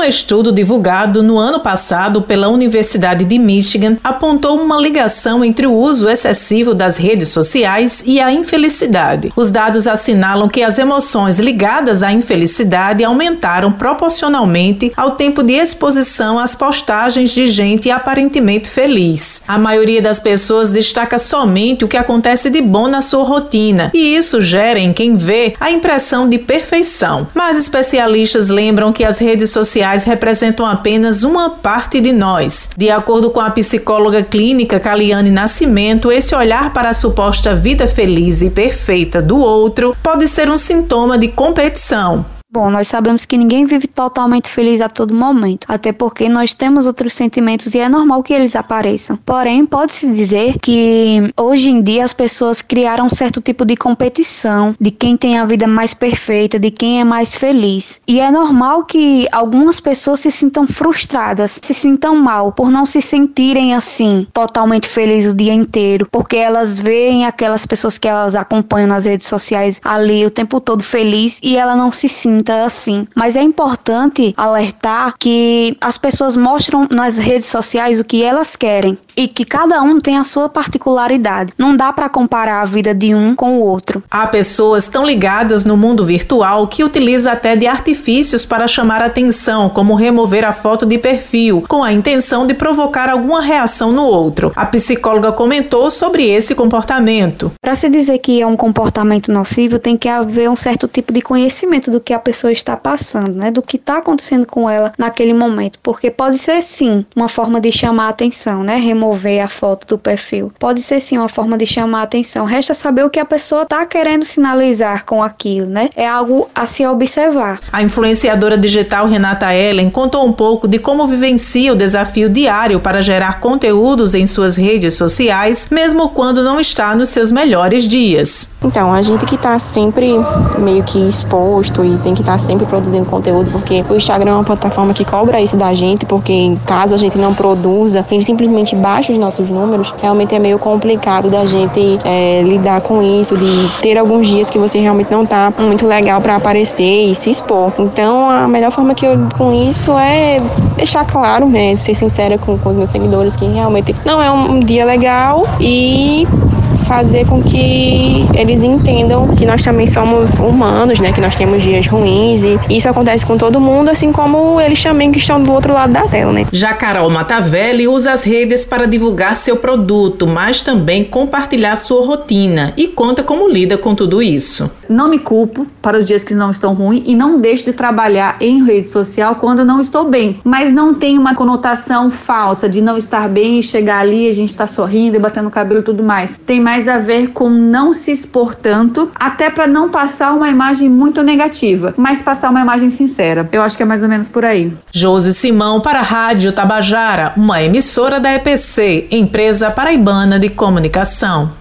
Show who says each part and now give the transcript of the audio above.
Speaker 1: Um estudo divulgado no ano passado pela Universidade de Michigan apontou uma ligação entre o uso excessivo das redes sociais e a infelicidade. Os dados assinalam que as emoções ligadas à infelicidade aumentaram proporcionalmente ao tempo de exposição às postagens de gente aparentemente feliz. A maioria das pessoas destaca somente o que acontece de bom na sua rotina, e isso gera em quem vê a impressão de perfeição. Mas especialistas lembram que as redes sociais representam apenas uma parte de nós. De acordo com a psicóloga clínica Caliane Nascimento, esse olhar para a suposta vida feliz e perfeita do outro pode ser um sintoma de competição.
Speaker 2: Bom, nós sabemos que ninguém vive totalmente feliz a todo momento, até porque nós temos outros sentimentos e é normal que eles apareçam. Porém, pode-se dizer que hoje em dia as pessoas criaram um certo tipo de competição de quem tem a vida mais perfeita, de quem é mais feliz. E é normal que algumas pessoas se sintam frustradas, se sintam mal por não se sentirem assim, totalmente felizes o dia inteiro, porque elas veem aquelas pessoas que elas acompanham nas redes sociais ali o tempo todo feliz e ela não se sente sinta assim. Mas é importante alertar que as pessoas mostram nas redes sociais o que elas querem e que cada um tem a sua particularidade. Não dá para comparar a vida de um com o outro.
Speaker 1: Há pessoas tão ligadas no mundo virtual que utiliza até de artifícios para chamar atenção, como remover a foto de perfil, com a intenção de provocar alguma reação no outro. A psicóloga comentou sobre esse comportamento.
Speaker 2: Para se dizer que é um comportamento nocivo, tem que haver um certo tipo de conhecimento do que a pessoa está passando, né? Do que está acontecendo com ela naquele momento, porque pode ser sim uma forma de chamar a atenção, né? Remover a foto do perfil. Pode ser sim uma forma de chamar a atenção. Resta saber o que a pessoa está querendo sinalizar com aquilo, né? É algo a se observar.
Speaker 1: A influenciadora digital Renata Ellen contou um pouco de como vivencia o desafio diário para gerar conteúdos em suas redes sociais, mesmo quando não está nos seus melhores dias.
Speaker 3: Então, a gente que está sempre meio que exposto e tem que que estar tá sempre produzindo conteúdo, porque o Instagram é uma plataforma que cobra isso da gente, porque caso a gente não produza, ele simplesmente baixa os nossos números, realmente é meio complicado da gente é, lidar com isso, de ter alguns dias que você realmente não tá muito legal para aparecer e se expor. Então, a melhor forma que eu com isso é deixar claro, né, ser sincera com, com os meus seguidores que realmente não é um dia legal e fazer com que eles entendam que nós também somos humanos, né? Que nós temos dias ruins e isso acontece com todo mundo, assim como eles também que estão do outro lado da tela, né?
Speaker 1: Já Carol Matavelli usa as redes para divulgar seu produto, mas também compartilhar sua rotina e conta como lida com tudo isso.
Speaker 4: Não me culpo para os dias que não estão ruins e não deixo de trabalhar em rede social quando não estou bem, mas não tem uma conotação falsa de não estar bem e chegar ali a gente está sorrindo e batendo cabelo e tudo mais. Tem mais mais a ver com não se expor tanto, até para não passar uma imagem muito negativa, mas passar uma imagem sincera. Eu acho que é mais ou menos por aí.
Speaker 1: Josi Simão para a Rádio Tabajara, uma emissora da EPC, empresa paraibana de comunicação.